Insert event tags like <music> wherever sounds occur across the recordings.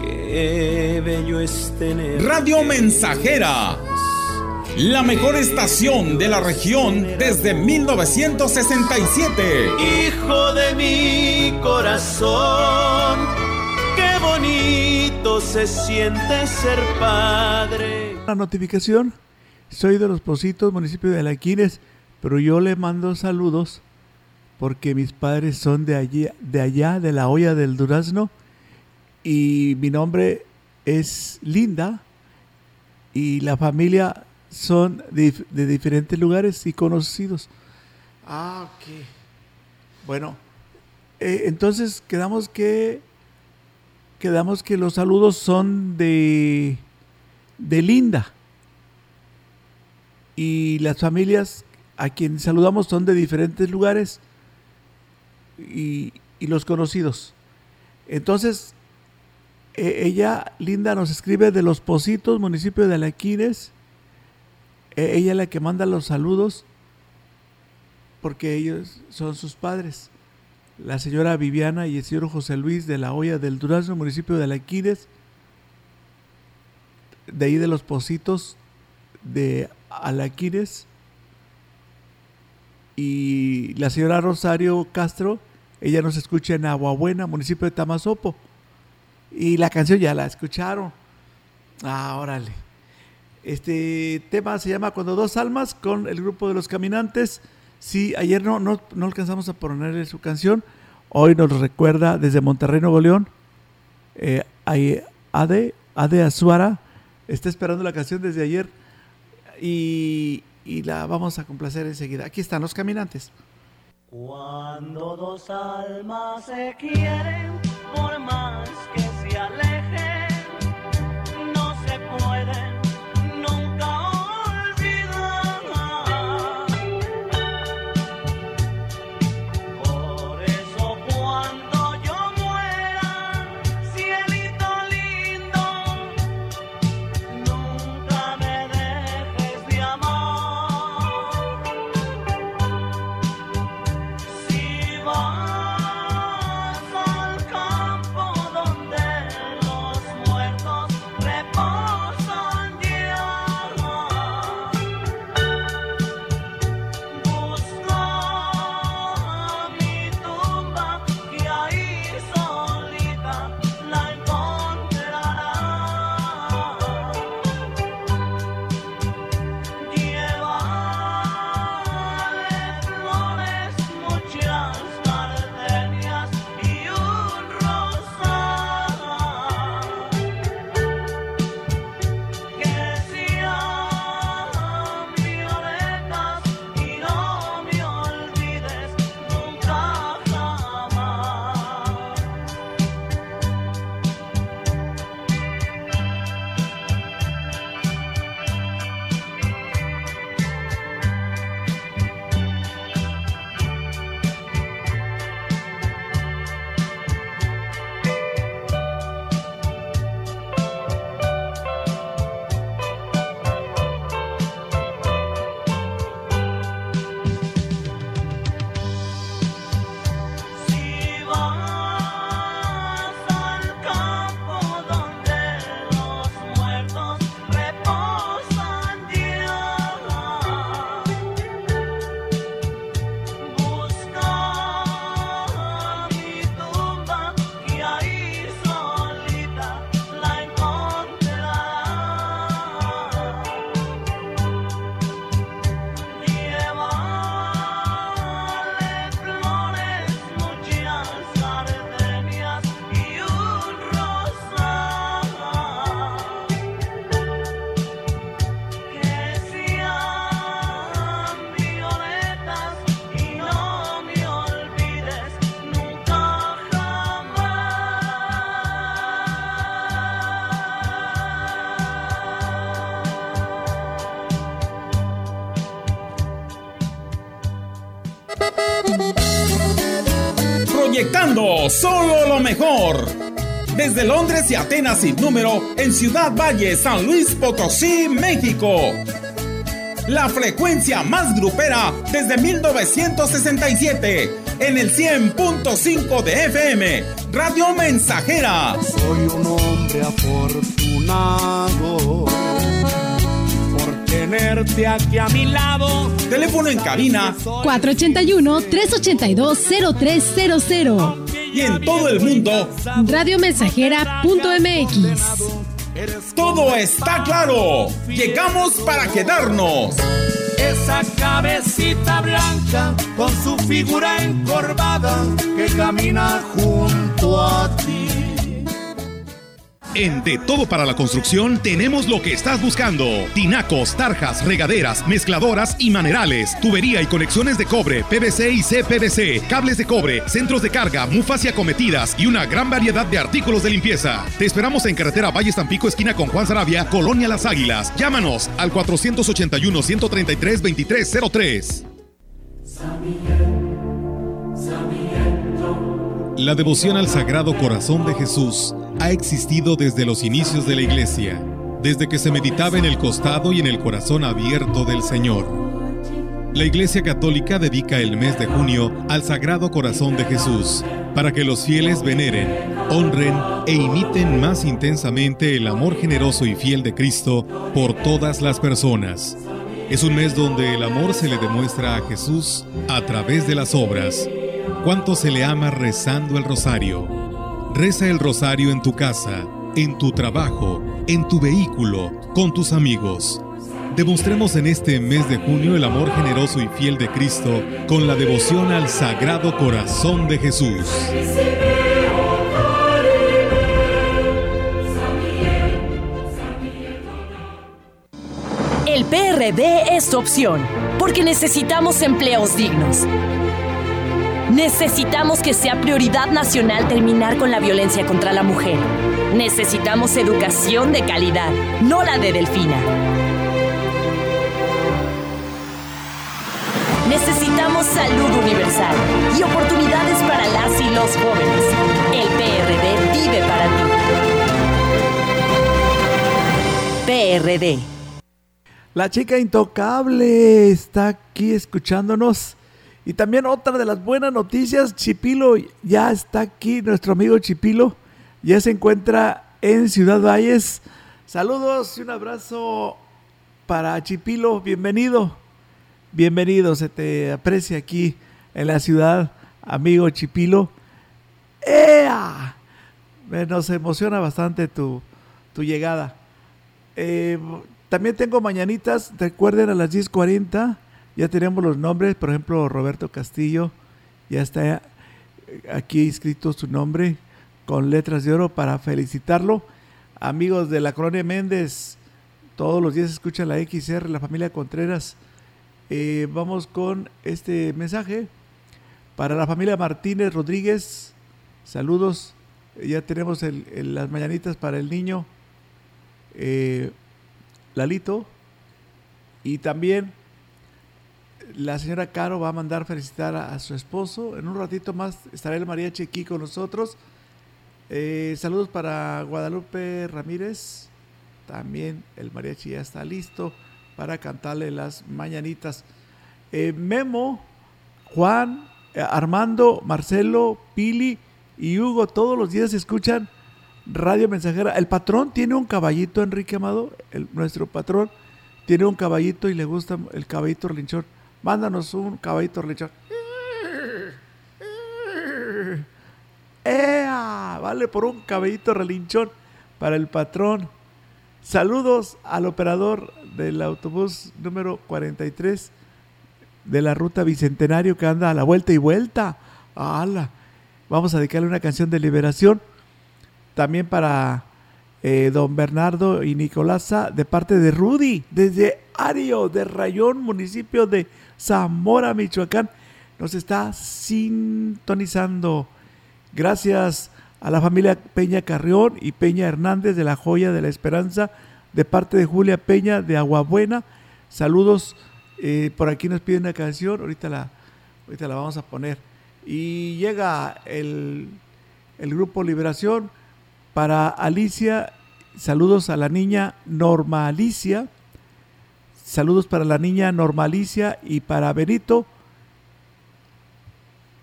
Qué bello es tener. Radio Mensajera. La mejor estación de la región desde 1967. Hijo de mi corazón, qué bonito se siente ser padre. La notificación, soy de Los Positos, municipio de Alaquines, pero yo le mando saludos porque mis padres son de allí, de allá, de la olla del durazno, y mi nombre es Linda, y la familia son de, diferentes lugares y conocidos. Ah, ok. Bueno, eh, entonces quedamos que quedamos que los saludos son de de Linda y las familias a quienes saludamos son de diferentes lugares y, los conocidos. Entonces, e, ella, Linda, nos escribe de Los Positos, municipio de Alaquines. E, ella es la que manda los saludos porque ellos son sus padres. La señora Viviana y el señor José Luis de la Hoya del Durazno, municipio de Alaquines. De ahí de Los Positos de Alaquines. Y la señora Rosario Castro ella nos escucha en Aguabuena, municipio de Tamazopo. Y la canción ya la escucharon. Ah. Este tema se llama Cuando dos almas con el grupo de los caminantes. Sí, ayer no, no, alcanzamos a ponerle su canción. Hoy nos recuerda desde Monterrey, Nuevo León. Eh, Ade, Ade Azuara está esperando la canción desde ayer. Y, y la vamos a complacer enseguida. Aquí están los caminantes. Cuando dos almas se quieren, por más solo lo mejor. Desde Londres y Atenas sin número, en Ciudad Valle, San Luis Potosí, México. La frecuencia más grupera desde 1967, en el 100.5 de FM, Radio Mensajera. Soy un hombre afortunado por tenerte aquí a mi lado. Teléfono en cabina 481-382-0300. Y en todo el mundo. Radiomensajera.mx. Todo está claro. Llegamos para quedarnos. Esa cabecita blanca con su figura encorvada que camina junto a ti. En De Todo para la Construcción tenemos lo que estás buscando. Tinacos, tarjas, regaderas, mezcladoras y manerales, tubería y conexiones de cobre, PVC y CPVC, cables de cobre, centros de carga, mufas y acometidas y una gran variedad de artículos de limpieza. Te esperamos en carretera Valle Tampico, esquina con Juan Sarabia, Colonia Las Águilas. Llámanos al 481-133-2303. La devoción al Sagrado Corazón de Jesús ha existido desde los inicios de la Iglesia, desde que se meditaba en el costado y en el corazón abierto del Señor. La Iglesia Católica dedica el mes de junio al Sagrado Corazón de Jesús, para que los fieles veneren, honren e imiten más intensamente el amor generoso y fiel de Cristo por todas las personas. Es un mes donde el amor se le demuestra a Jesús a través de las obras. ¿Cuánto se le ama rezando el rosario? Reza el rosario en tu casa, en tu trabajo, en tu vehículo, con tus amigos. Demostremos en este mes de junio el amor generoso y fiel de Cristo con la devoción al Sagrado Corazón de Jesús. El PRD es tu opción, porque necesitamos empleos dignos. Necesitamos que sea prioridad nacional terminar con la violencia contra la mujer. Necesitamos educación de calidad, no la de Delfina. Necesitamos salud universal y oportunidades para las y los jóvenes. El PRD vive para ti. PRD. La chica intocable está aquí escuchándonos. Y también otra de las buenas noticias, Chipilo ya está aquí, nuestro amigo Chipilo ya se encuentra en Ciudad Valles. Saludos y un abrazo para Chipilo, bienvenido, bienvenido, se te aprecia aquí en la ciudad, amigo Chipilo. ¡Ea! Nos emociona bastante tu, tu llegada. Eh, también tengo mañanitas, recuerden a las 10.40, ya tenemos los nombres, por ejemplo, Roberto Castillo, ya está eh, aquí escrito su nombre con letras de oro para felicitarlo. Amigos de la Colonia Méndez, todos los días escuchan la XR, la familia Contreras. Eh, vamos con este mensaje para la familia Martínez Rodríguez. Saludos. Ya tenemos las mañanitas para el niño eh, Lalito. Y también la señora Caro va a mandar felicitar a, su esposo. En un ratito más estará el mariachi aquí con nosotros. Eh, saludos para Guadalupe Ramírez. También el mariachi ya está listo para cantarle las mañanitas. Eh, Memo, Juan, eh, Armando, Marcelo, Pili y Hugo todos los días escuchan Radio Mensajera. El patrón tiene un caballito, Enrique Amado. nuestro patrón tiene un caballito y le gusta el caballito relinchón. Mándanos un caballito relinchón. ¡Ea! Vale por un caballito relinchón para el patrón. Saludos al operador del autobús número 43 de la ruta Bicentenario que anda a la vuelta y vuelta. ¡Hala! Vamos a dedicarle una canción de liberación. También para eh, don Bernardo y Nicolasa de parte de Rudy, desde Ario, de Rayón, municipio de Zamora, Michoacán. Nos está sintonizando. Gracias a la familia Peña Carrión y Peña Hernández de la Joya de la Esperanza, de parte de Julia Peña de Aguabuena. Saludos. eh, por aquí nos piden una canción, ahorita la, ahorita la vamos a poner. Y llega el, el grupo Liberación para Alicia. Saludos a la niña Norma Alicia. Saludos para la niña Norma Alicia y para Benito.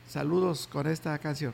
Saludos con esta canción.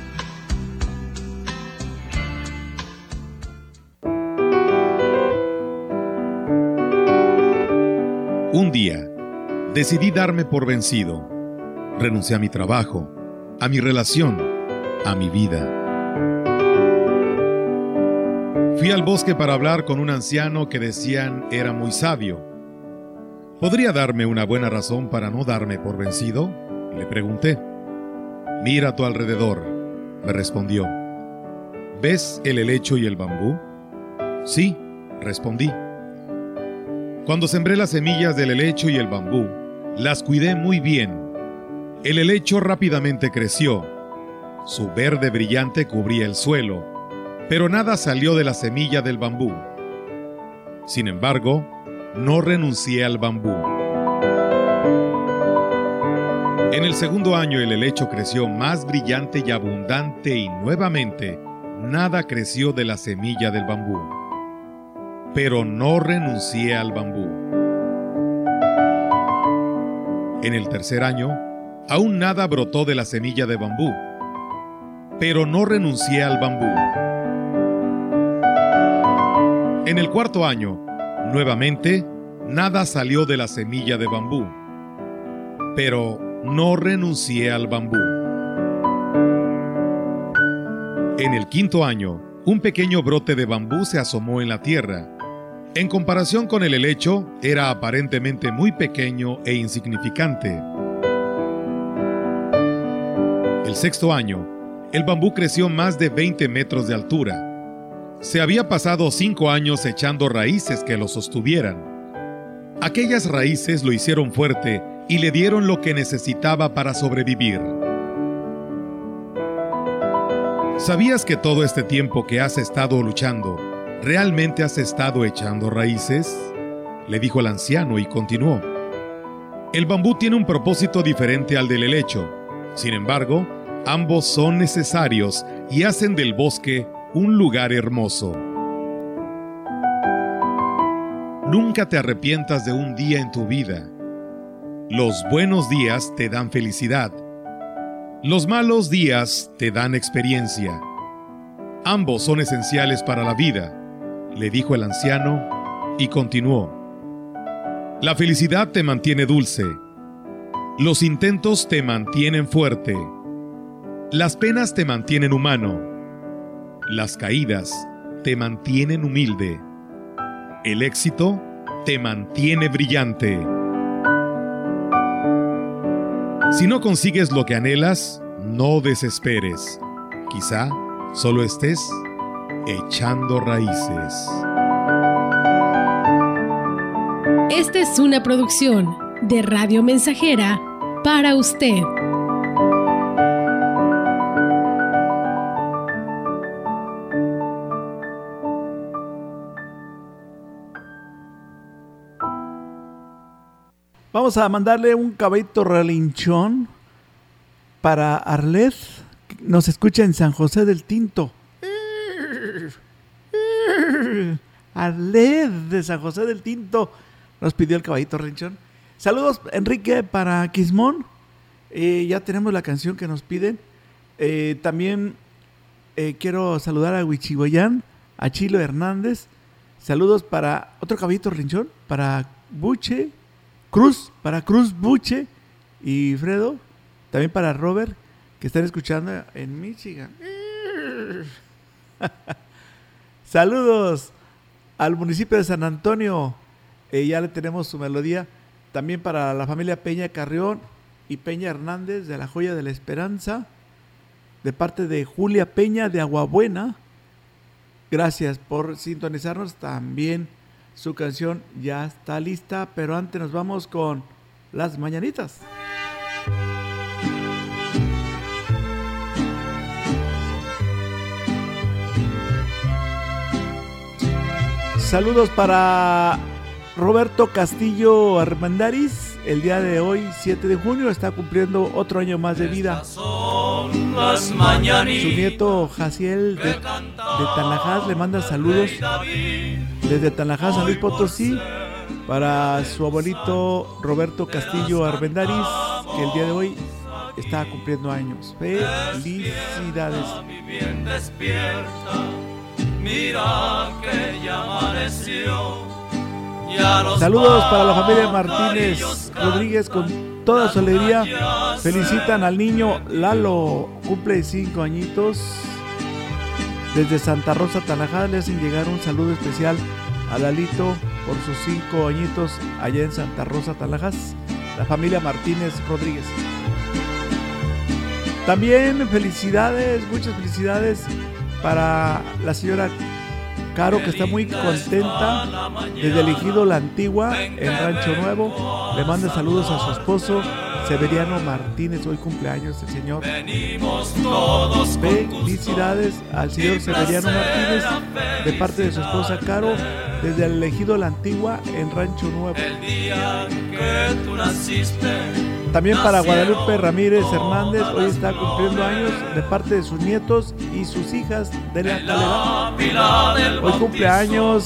Día, decidí darme por vencido. Renuncié a mi trabajo, a mi relación, a mi vida. Fui al bosque para hablar con un anciano que decían era muy sabio. ¿Podría darme una buena razón para no darme por vencido? Le pregunté. Mira a tu alrededor, me respondió. ¿Ves el helecho y el bambú? Sí, respondí. Cuando sembré las semillas del helecho y el bambú, las cuidé muy bien. El helecho rápidamente creció. Su verde brillante cubría el suelo, pero nada salió de la semilla del bambú. Sin embargo, no renuncié al bambú. En el segundo año el helecho creció más brillante y abundante y nuevamente nada creció de la semilla del bambú. Pero no renuncié al bambú. En el tercer año, aún nada brotó de la semilla de bambú. Pero no renuncié al bambú. En el cuarto año, nuevamente, nada salió de la semilla de bambú. Pero no renuncié al bambú. En el quinto año, un pequeño brote de bambú se asomó en la tierra. En comparación con el helecho, era aparentemente muy pequeño e insignificante. El sexto año, el bambú creció más de 20 metros de altura. Se había pasado cinco años echando raíces que lo sostuvieran. Aquellas raíces lo hicieron fuerte y le dieron lo que necesitaba para sobrevivir. ¿Sabías que todo este tiempo que has estado luchando, realmente has estado echando raíces? Le dijo el anciano y continuó. El bambú tiene un propósito diferente al del helecho. Sin embargo, ambos son necesarios y hacen del bosque un lugar hermoso. Nunca te arrepientas de un día en tu vida. Los buenos días te dan felicidad. Los malos días te dan experiencia. Ambos son esenciales para la vida, le dijo el anciano y continuó. La felicidad te mantiene dulce. Los intentos te mantienen fuerte. Las penas te mantienen humano. Las caídas te mantienen humilde. El éxito te mantiene brillante. Si no consigues lo que anhelas, no desesperes. Quizá solo estés echando raíces. Esta es una producción de Radio Mensajera para usted. Vamos a mandarle un caballito relinchón para Arlet. Nos escucha en San José del Tinto. Arlet de San José del Tinto nos pidió el caballito relinchón. Saludos, Enrique, para Quismón. Eh, ya tenemos la canción que nos piden. Eh, también eh, quiero saludar a Huichigoyán, a Chilo Hernández. Saludos para otro caballito relinchón, para Buche, Cruz, para Cruz Buche y Fredo, también para Robert, que están escuchando en Michigan. <laughs> Saludos al municipio de San Antonio, eh, ya le tenemos su melodía. También para la familia Peña Carrión y Peña Hernández de la Joya de la Esperanza, de parte de Julia Peña de Aguabuena. Gracias por sintonizarnos también su canción ya está lista, pero antes nos vamos con las mañanitas. Saludos para Roberto Castillo Armendariz. El día de hoy, 7 de junio, está cumpliendo otro año más de vida. Su nieto Jaciel de, de Tanajás le manda saludos desde Tanajás, San Luis Potosí, para su abuelito Roberto Castillo Armendariz, que el día de hoy está cumpliendo años. Felicidades. Mira que ya amaneció. Saludos para la familia Martínez Rodríguez con toda su alegría. Felicitan al niño Lalo, cumple cinco añitos. Desde Santa Rosa, Tanajá, le hacen llegar un saludo especial a Lalito por sus cinco añitos allá en Santa Rosa, Talajas, la familia Martínez Rodríguez. También felicidades, muchas felicidades para la señora Caro, que está muy contenta desde elegido La Antigua en Rancho Nuevo. Le manda saludos a su esposo Severiano Martínez, hoy cumpleaños el señor. Felicidades al señor Severiano Martínez de parte de su esposa Caro desde el elegido La Antigua en Rancho Nuevo. También para Guadalupe Ramírez Hernández, hoy está cumpliendo años de parte de sus nietos y sus hijas de la calidad. Hoy cumpleaños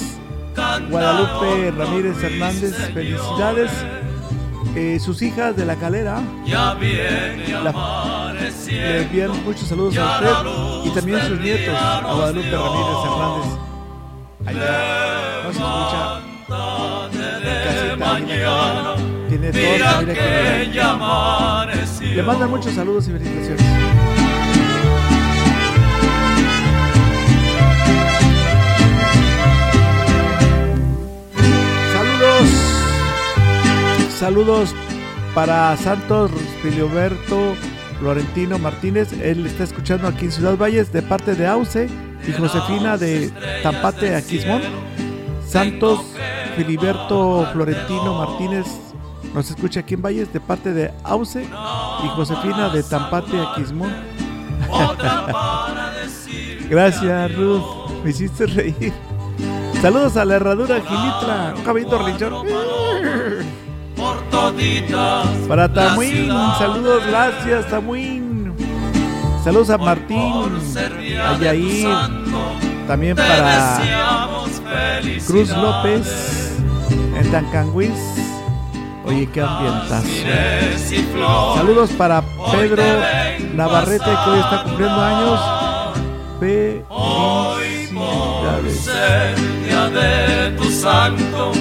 Guadalupe Ramírez Hernández, felicidades. Eh, sus hijas de la calera. La, le envían muchos saludos a usted y también sus nietos a Guadalupe Ramírez Hernández. Allá no se escucha casita, tiene toda familia que le mandan muchos saludos y felicitaciones. Saludos, saludos para Santos Filiberto Florentino Martínez. Él está escuchando aquí en Ciudad Valles de parte de Auce y Josefina de Tampate Aquismón. Santos Filiberto Florentino Martínez nos escucha aquí en Valles de parte de Auce y Josefina de Tampate Aquismón. <laughs> Gracias, Ruth. Me hiciste reír. Saludos a la herradura Gilitra, un caballito rinchón. Para Tamuín, saludos, gracias, Tamuín. Saludos a Martín, a Yair, también para Cruz López, en Tancanguis. Oye, qué ambientazo. Saludos para Pedro Navarrete, que hoy está cumpliendo años. Felicidades. de tu santo,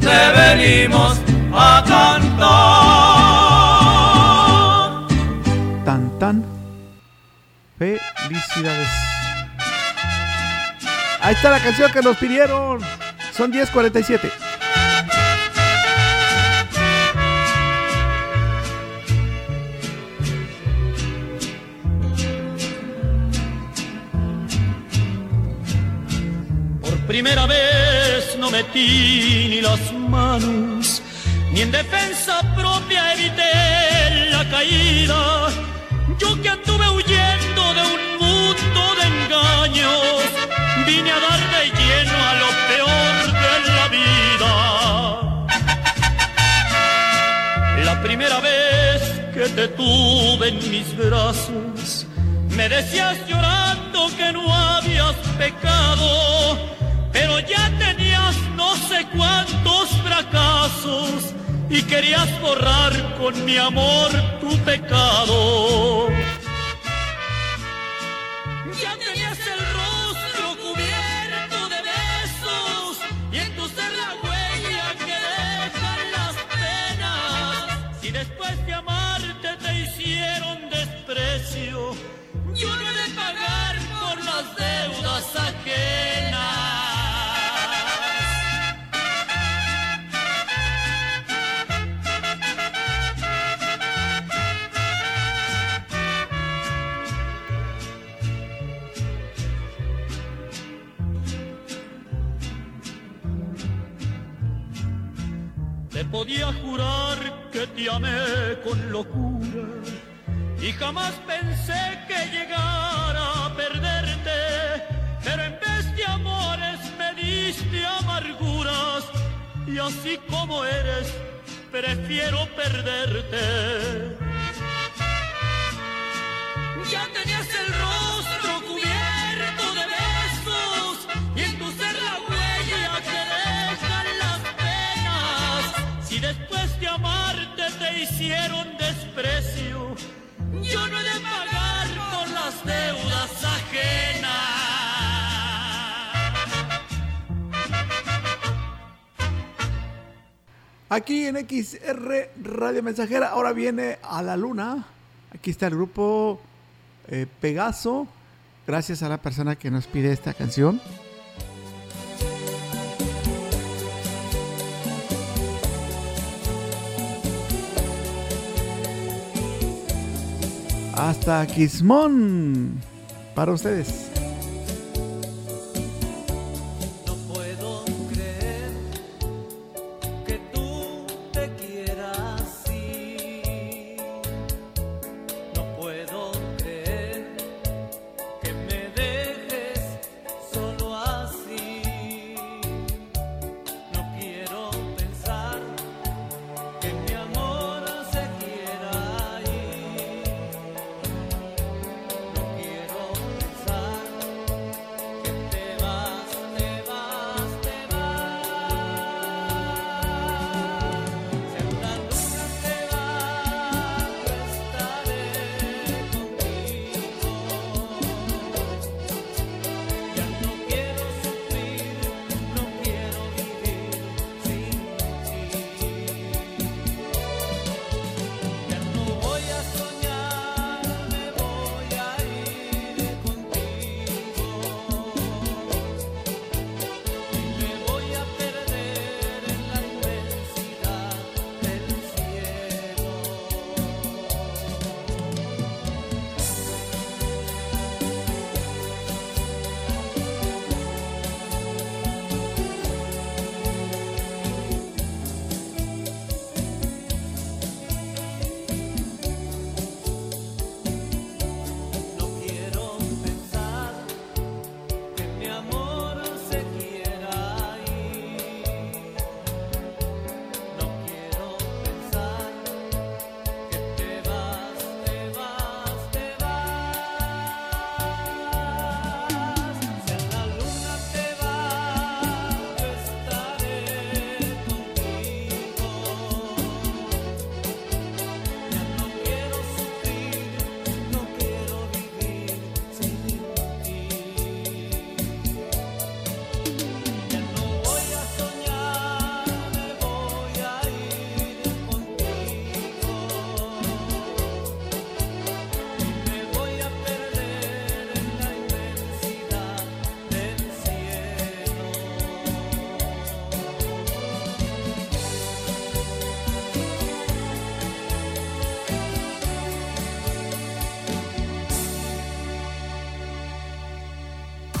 te venimos a cantar. Tan tan. Felicidades. Ahí está la canción que nos pidieron. Son 10.47. primera vez no metí ni las manos, ni en defensa propia evité la caída. Yo que anduve huyendo de un mundo de engaños, vine a dar de lleno a lo peor de la vida. La primera vez que te tuve en mis brazos, me decías llorando que no habías pecado, ya tenías no sé cuántos fracasos y querías borrar con mi amor tu pecado. Ya tenías el rostro cubierto de besos y en tu ser la huella que dejan las penas. Si después de amarte te hicieron desprecio, yo no he de pagar por las deudas ajenas. Podía jurar que te amé con locura y jamás pensé que llegara a perderte, pero en vez de amores me diste amarguras y así como eres prefiero perderte. Ya tenías el rostro hicieron desprecio, yo no he de pagar por las deudas ajenas. Aquí en XR Radio Mensajera, ahora viene a la luna. Aquí está el grupo eh, Pegaso. Gracias a la persona que nos pide esta canción. Hasta Quismón para ustedes.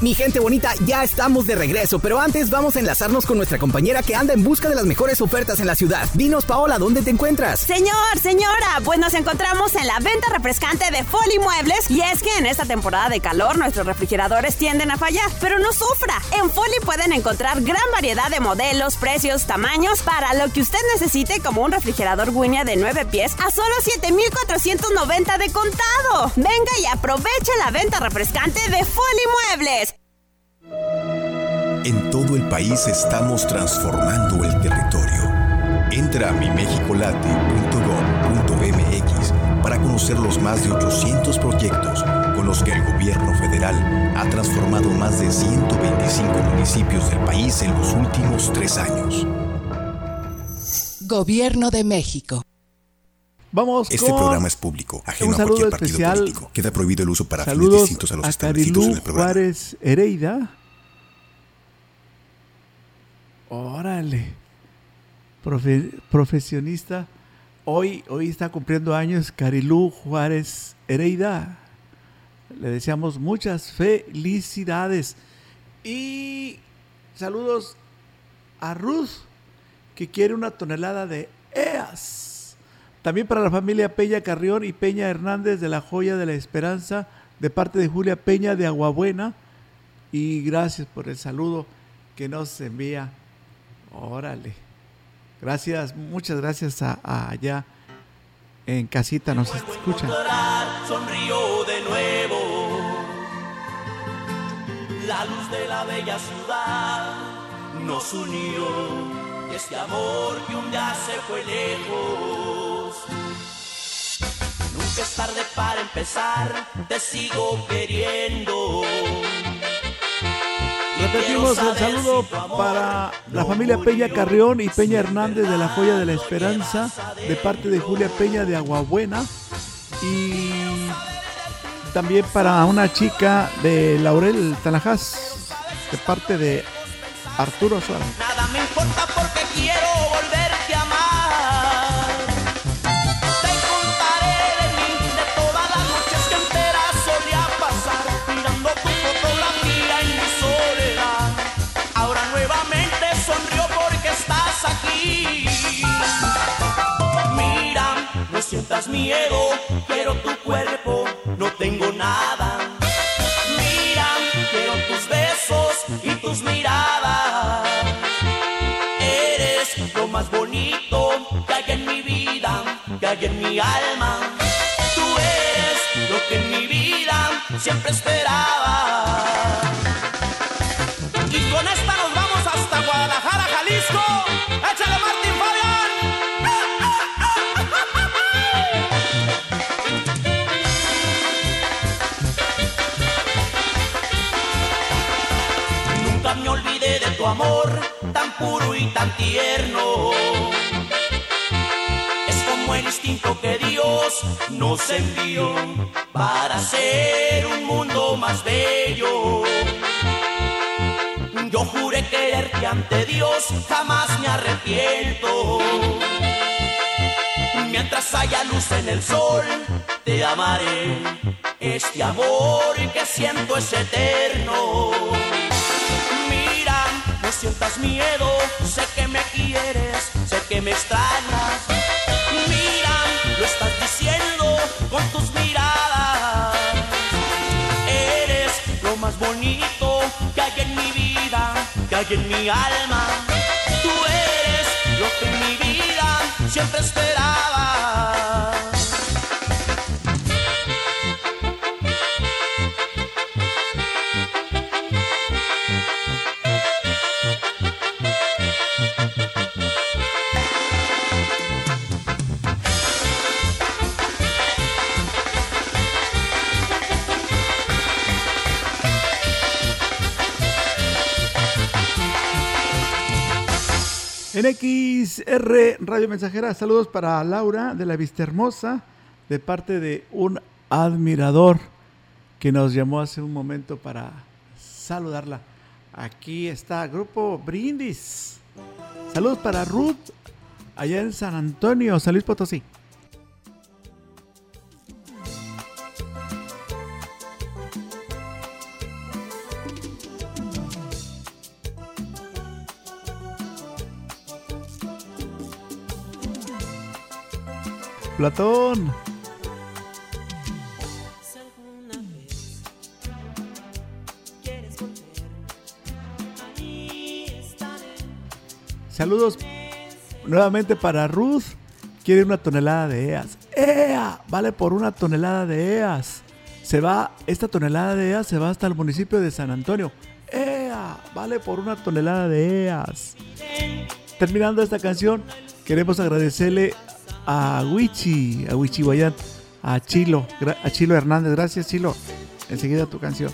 Mi gente bonita, ya estamos de regreso, pero antes vamos a enlazarnos con nuestra compañera que anda en busca de las mejores ofertas en la ciudad. Dinos, Paola, ¿dónde te encuentras? Señor, señora, pues nos encontramos en la venta refrescante de Foli Muebles y es que en esta temporada de calor nuestros refrigeradores tienden a fallar, pero no En Foli pueden encontrar gran variedad de modelos, precios, tamaños para lo que usted necesite como un refrigerador Winia de 9 pies a solo 7,490 de contado. Venga y aproveche la venta refrescante de Foli Muebles. En todo el país estamos transformando el territorio. Entra a mimexicolate.gov.mx para conocer los más de 800 proyectos con los que el gobierno federal ha transformado más de 125 municipios del país en los últimos tres años. Gobierno de México. Vamos Este con programa es público, ajeno un a saludo cualquier partido especial. político. Queda prohibido el uso para fines Saludos distintos a los a establecidos en el programa. Juárez Hereida. Órale. Profe- profesionista. Hoy, hoy está cumpliendo años Carilú Juárez Hereida. Le deseamos muchas felicidades. Y saludos a Ruth, que quiere una tonelada de EAS. También para la familia Peña Carrión y Peña Hernández de la Joya de la Esperanza, de parte de Julia Peña de Aguabuena. Y gracias por el saludo que nos envía. Órale. Gracias, muchas gracias a, a allá en casita nos escuchan. Sonrió de nuevo. La luz de la bella ciudad nos unió. Y este amor que un día se fue lejos. Nunca es tarde para empezar, te sigo queriendo. Repetimos el saludo para la familia Peña Carrión y Peña Hernández de la Joya de la Esperanza, de parte de Julia Peña de Aguabuena. Y también para una chica de Laurel Tanajás, de parte de Arturo Suárez. Nada me importa porque quiero miedo, quiero tu cuerpo, no tengo nada. Mira, quiero tus besos y tus miradas. Eres lo más bonito que hay en mi vida, que hay en mi alma. Tú eres lo que en mi vida siempre esperaba. Tierno. Es como el instinto que Dios nos envió para hacer un mundo más bello. Yo juré quererte ante Dios, jamás me arrepiento. Mientras haya luz en el sol, te amaré. Este amor que siento es eterno. Sientas miedo, sé que me quieres, sé que me extrañas. Mira, lo estás diciendo con tus miradas. Eres lo más bonito que hay en mi vida, que hay en mi alma. Tú eres lo que en mi vida siempre esperaba. En XR Radio Mensajera, saludos para Laura de la Vista Hermosa, de parte de un admirador que nos llamó hace un momento para saludarla. Aquí está Grupo Brindis. Saludos para Ruth, allá en San Antonio, San Luis Potosí. Platón. Saludos nuevamente para Ruth. Quiere una tonelada de EAS. ¡Ea! Vale por una tonelada de EAS. Se va, esta tonelada de EAS se va hasta el municipio de San Antonio. ¡Ea! Vale por una tonelada de EAS. Terminando esta canción, queremos agradecerle a Wichi, a Wichi Guayán, a Chilo, a Chilo Hernández. Gracias, Chilo. Enseguida tu canción.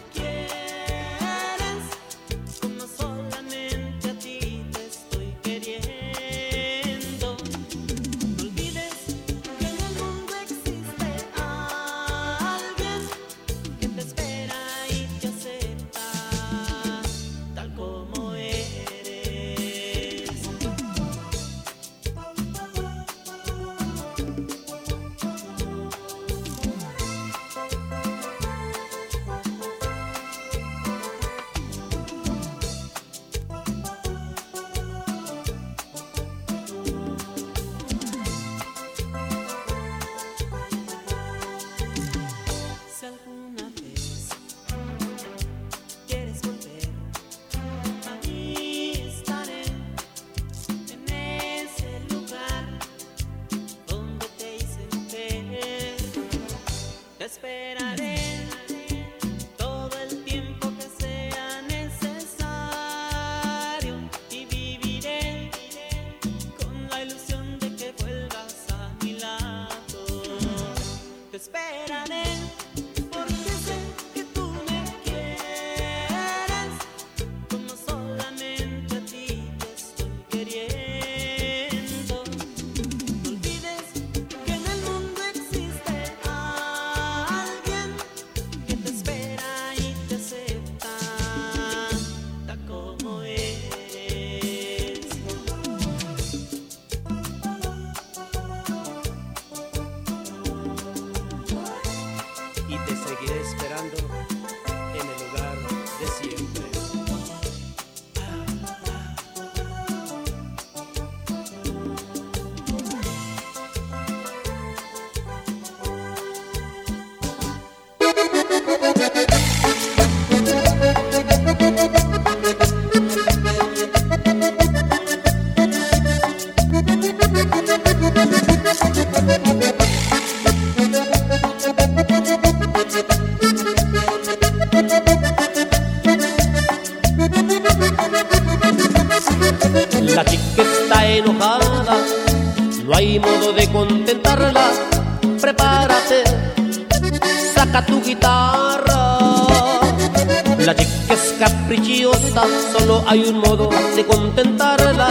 Hay un modo de contentarla,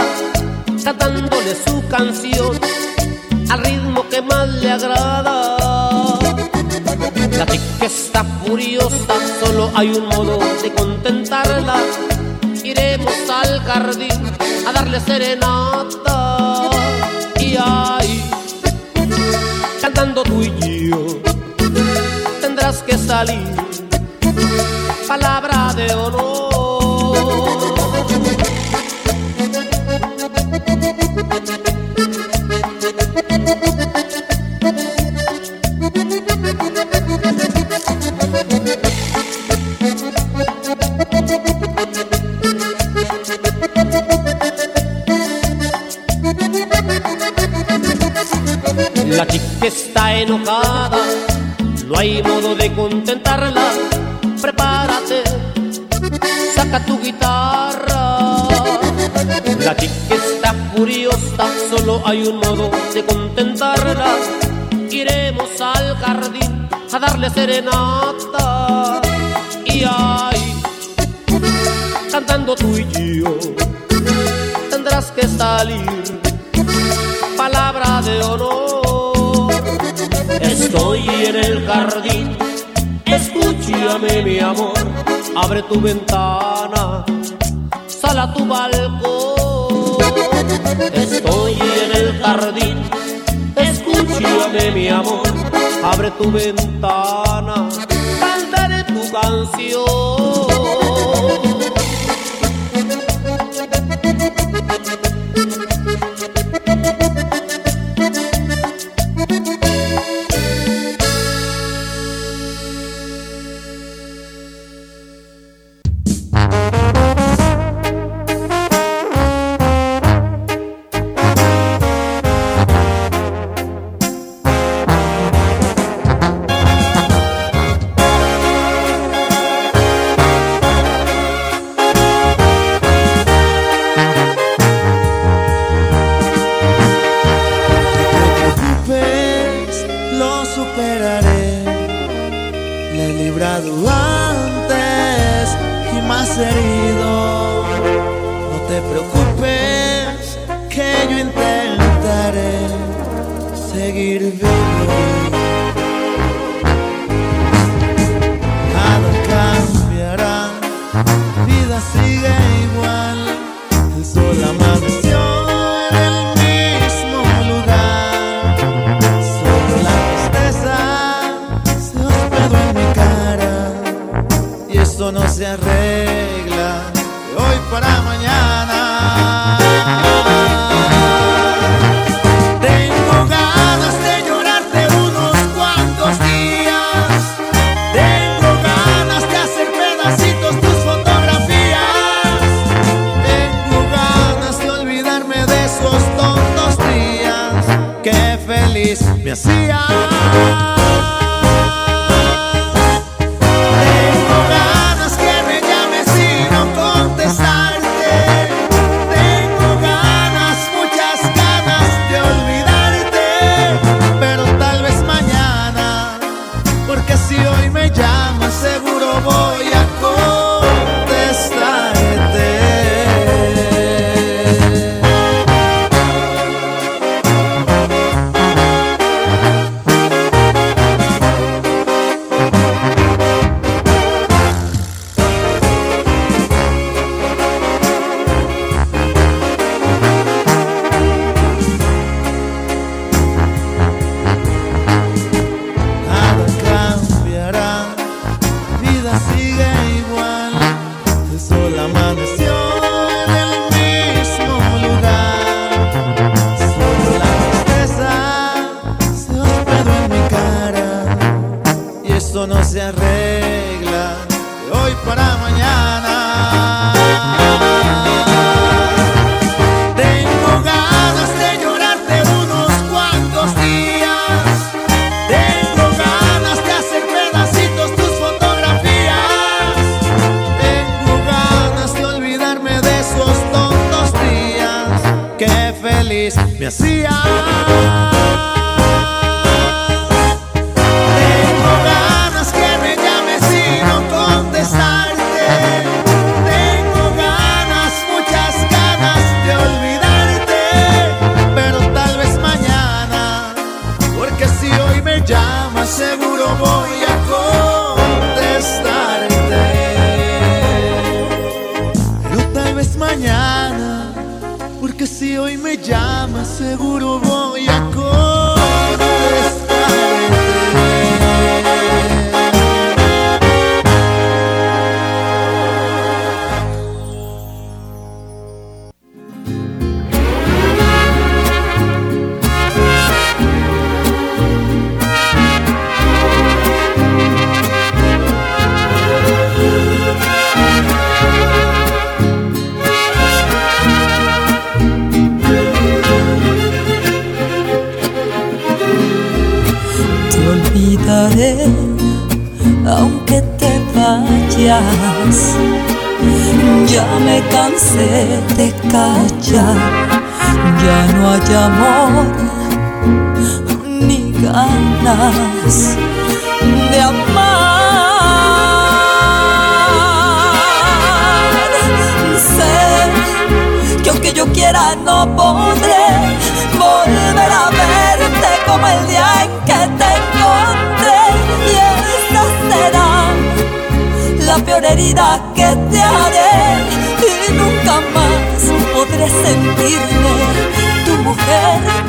cantándole su canción al ritmo que más le agrada. La chica está furiosa, solo hay un modo de contentarla. Iremos al jardín a darle serenata y ahí, cantando tú y yo, tendrás que salir, palabra de honor. Enojada, no hay modo de contentarla. Prepárate, saca tu guitarra. La chica está furiosa, solo hay un modo de contentarla. Iremos al jardín a darle serenata. En el jardín, escúchame mi amor, abre tu ventana, sal a tu balcón. Estoy en el jardín, escúchame mi amor, abre tu ventana, cantaré tu canción.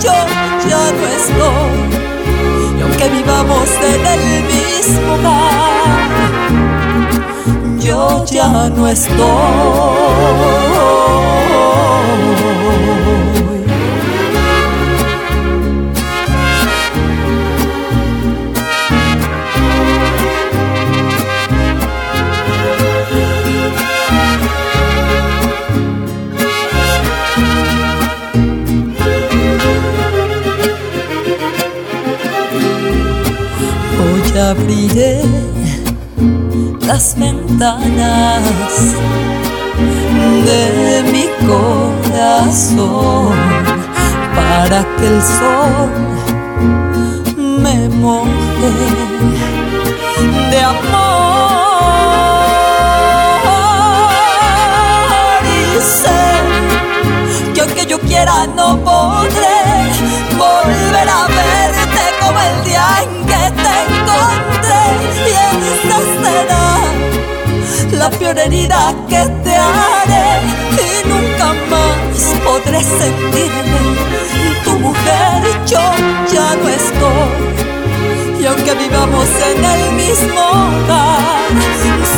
Yo ya no estoy. Y aunque vivamos en el mismo hogar yo ya no estoy abriré las ventanas de mi corazón para que el sol me moje de amor. Y sé que aunque yo quiera no podré volver a verte como el día en que esta será la peor herida que te haré y nunca más podré sentirme. Tu mujer yo ya no estoy. Y aunque vivamos en el mismo hogar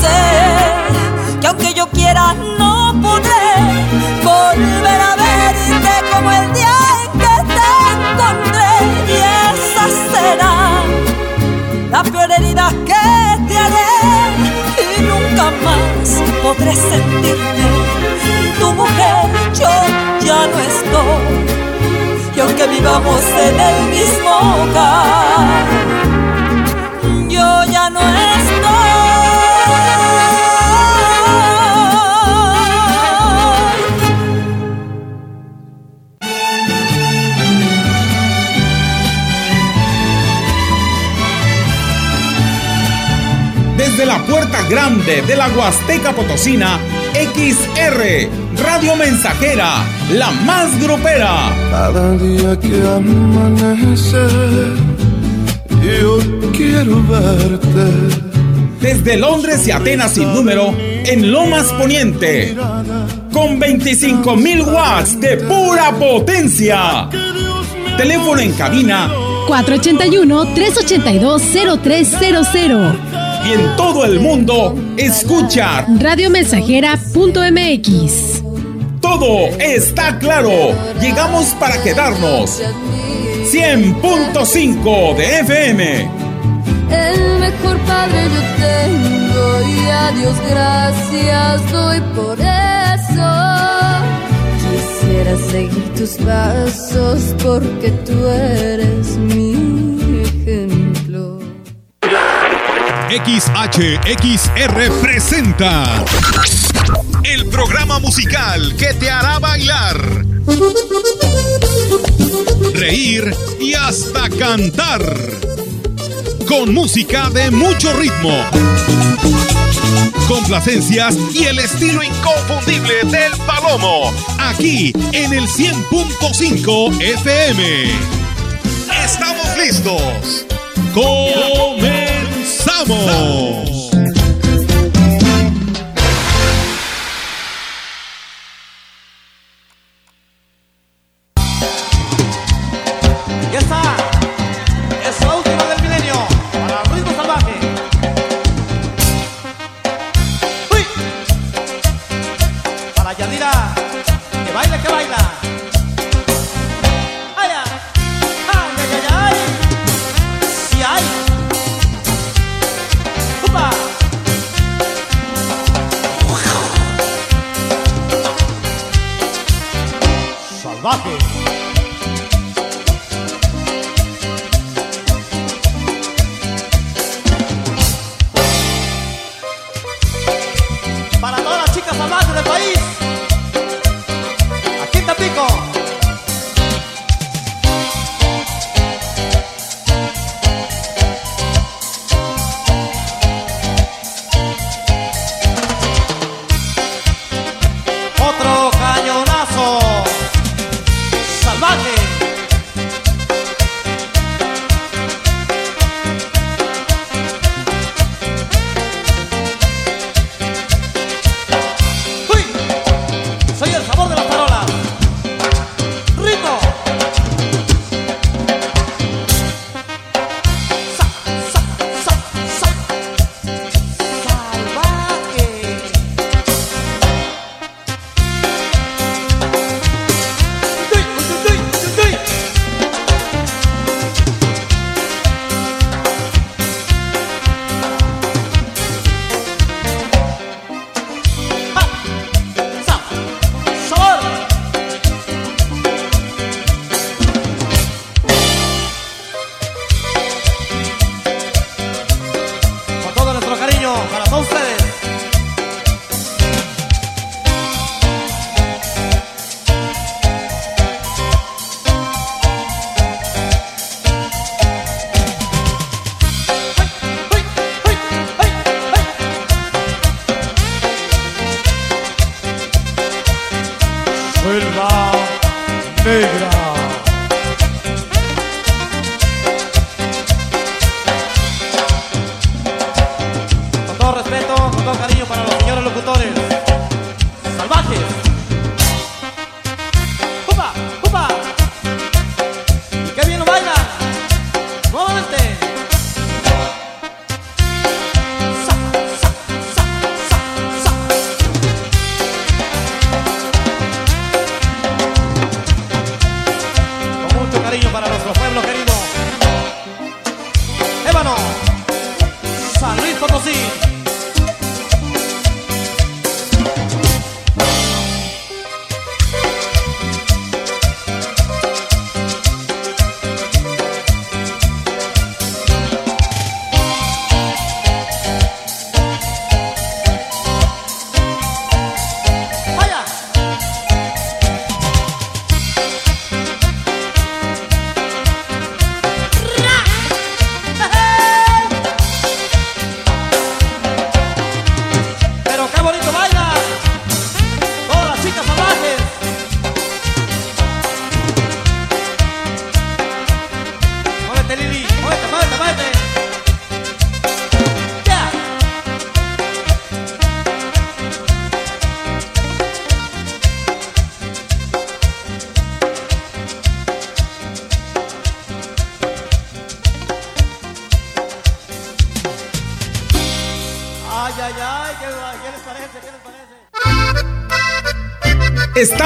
sé que aunque yo quiera no podré volver a verte como el día en que te encontré. Y esa será la peor sentirme tu mujer yo ya no estoy y aunque vivamos en el mismo hogar grande de la Huasteca Potosina, XR, Radio Mensajera, la más grupera. Cada día que amanece, yo quiero verte. Desde Londres y Atenas sin número, en Lomas Poniente. Con 25.000 watts de pura potencia. Teléfono en cabina 481-382-0300. Y en todo el mundo, escucha. Radiomensajera.mx. Todo está claro. Llegamos para quedarnos. 100.5 de FM. El mejor padre yo tengo y a Dios gracias doy por eso. Quisiera seguir tus pasos porque tú eres mi XHXR presenta el programa musical que te hará bailar, reír y hasta cantar. Con música de mucho ritmo, complacencias y el estilo inconfundible del Palomo. Aquí en el 100.5 FM. Estamos listos. Comenzamos. Samo.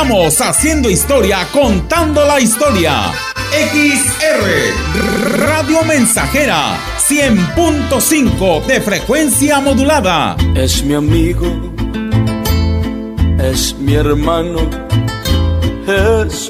Estamos haciendo historia, contando la historia. XR Radio Mensajera 100.5 de frecuencia modulada. Es mi amigo, es mi hermano, es